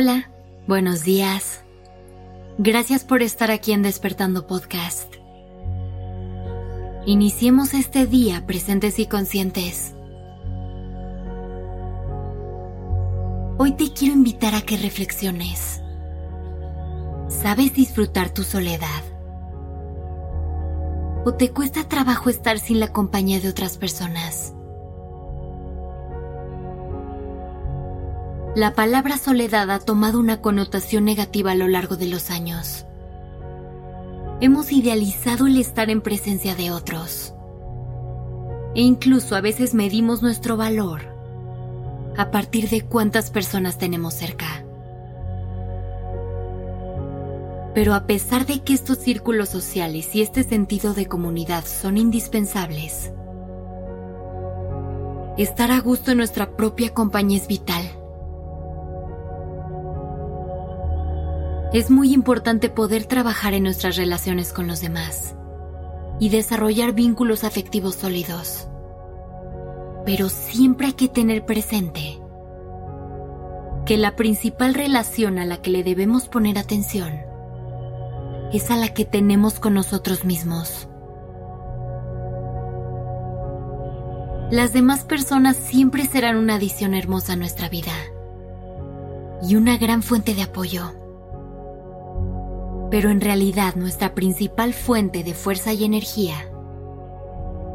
Hola, buenos días. Gracias por estar aquí en Despertando Podcast. Iniciemos este día presentes y conscientes. Hoy te quiero invitar a que reflexiones. ¿Sabes disfrutar tu soledad? ¿O te cuesta trabajo estar sin la compañía de otras personas? La palabra soledad ha tomado una connotación negativa a lo largo de los años. Hemos idealizado el estar en presencia de otros. E incluso a veces medimos nuestro valor a partir de cuántas personas tenemos cerca. Pero a pesar de que estos círculos sociales y este sentido de comunidad son indispensables, estar a gusto en nuestra propia compañía es vital. Es muy importante poder trabajar en nuestras relaciones con los demás y desarrollar vínculos afectivos sólidos. Pero siempre hay que tener presente que la principal relación a la que le debemos poner atención es a la que tenemos con nosotros mismos. Las demás personas siempre serán una adición hermosa a nuestra vida y una gran fuente de apoyo pero en realidad nuestra principal fuente de fuerza y energía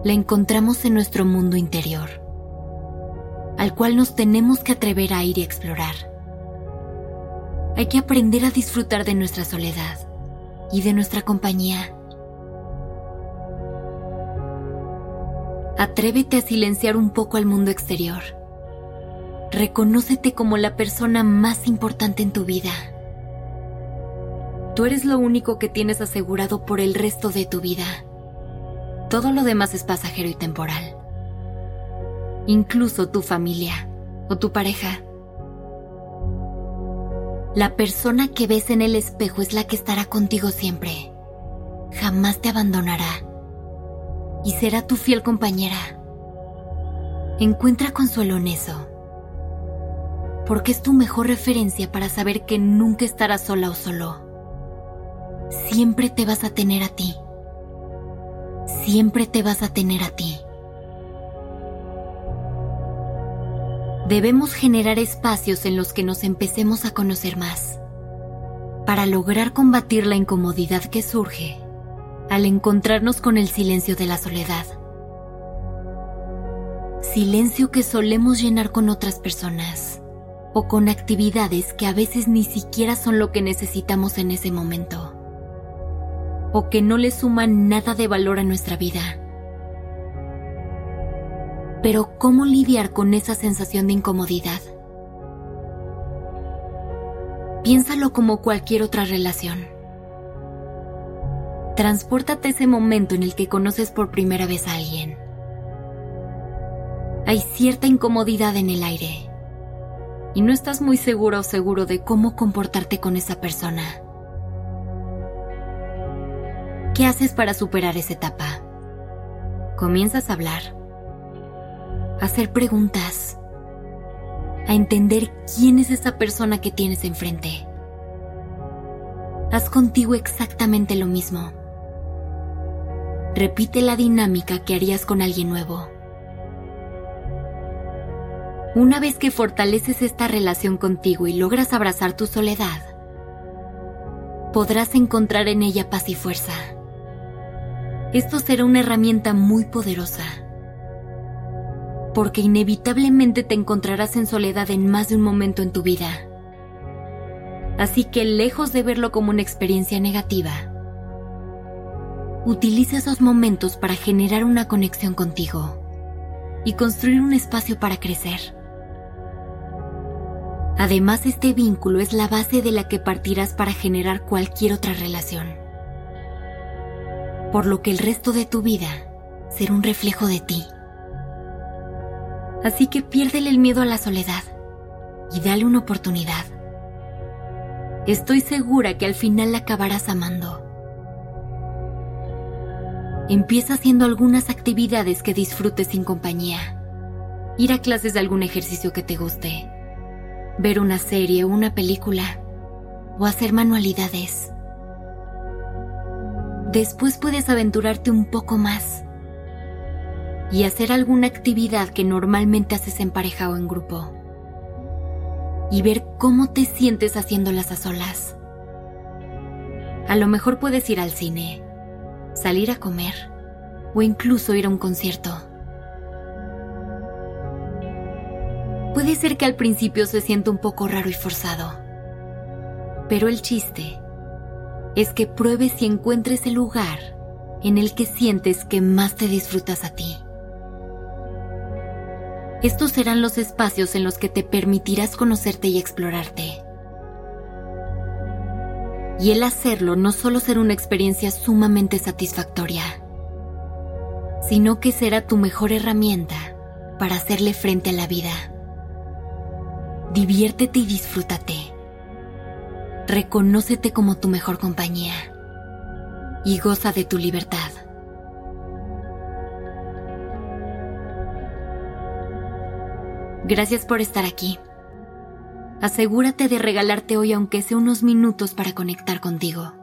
la encontramos en nuestro mundo interior, al cual nos tenemos que atrever a ir y explorar. Hay que aprender a disfrutar de nuestra soledad y de nuestra compañía. Atrévete a silenciar un poco al mundo exterior. Reconócete como la persona más importante en tu vida Tú eres lo único que tienes asegurado por el resto de tu vida. Todo lo demás es pasajero y temporal. Incluso tu familia o tu pareja. La persona que ves en el espejo es la que estará contigo siempre. Jamás te abandonará. Y será tu fiel compañera. Encuentra consuelo en eso. Porque es tu mejor referencia para saber que nunca estarás sola o solo siempre te vas a tener a ti. Siempre te vas a tener a ti. Debemos generar espacios en los que nos empecemos a conocer más, para lograr combatir la incomodidad que surge al encontrarnos con el silencio de la soledad. Silencio que solemos llenar con otras personas o con actividades que a veces ni siquiera son lo que necesitamos en ese momento o que no le suman nada de valor a nuestra vida. Pero ¿cómo lidiar con esa sensación de incomodidad? Piénsalo como cualquier otra relación. Transpórtate ese momento en el que conoces por primera vez a alguien. Hay cierta incomodidad en el aire y no estás muy seguro o seguro de cómo comportarte con esa persona. ¿Qué haces para superar esa etapa? Comienzas a hablar, a hacer preguntas, a entender quién es esa persona que tienes enfrente. Haz contigo exactamente lo mismo. Repite la dinámica que harías con alguien nuevo. Una vez que fortaleces esta relación contigo y logras abrazar tu soledad, podrás encontrar en ella paz y fuerza esto será una herramienta muy poderosa. Porque inevitablemente te encontrarás en soledad en más de un momento en tu vida. Así que lejos de verlo como una experiencia negativa, utiliza esos momentos para generar una conexión contigo y construir un espacio para crecer. Además, este vínculo es la base de la que partirás para generar cualquier otra relación por lo que el resto de tu vida será un reflejo de ti. Así que piérdele el miedo a la soledad y dale una oportunidad. Estoy segura que al final la acabarás amando. Empieza haciendo algunas actividades que disfrutes sin compañía. Ir a clases de algún ejercicio que te guste. ver una serie o una película o hacer manualidades. Después puedes aventurarte un poco más y hacer alguna actividad que normalmente haces en pareja o en grupo. Y ver cómo te sientes haciéndolas a solas. A lo mejor puedes ir al cine, salir a comer o incluso ir a un concierto. Puede ser que al principio se sienta un poco raro y forzado, pero el chiste es que pruebes y encuentres el lugar en el que sientes que más te disfrutas a ti. Estos serán los espacios en los que te permitirás conocerte y explorarte. Y el hacerlo no solo será una experiencia sumamente satisfactoria, sino que será tu mejor herramienta para hacerle frente a la vida. Diviértete y disfrútate. Reconócete como tu mejor compañía y goza de tu libertad. Gracias por estar aquí. Asegúrate de regalarte hoy aunque sea unos minutos para conectar contigo.